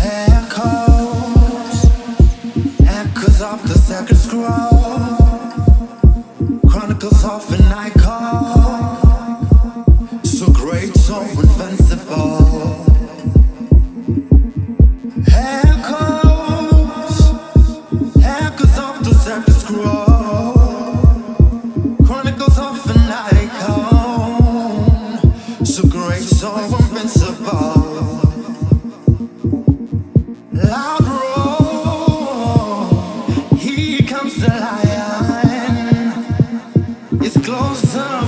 Echoes, echoes of the second scroll. closer.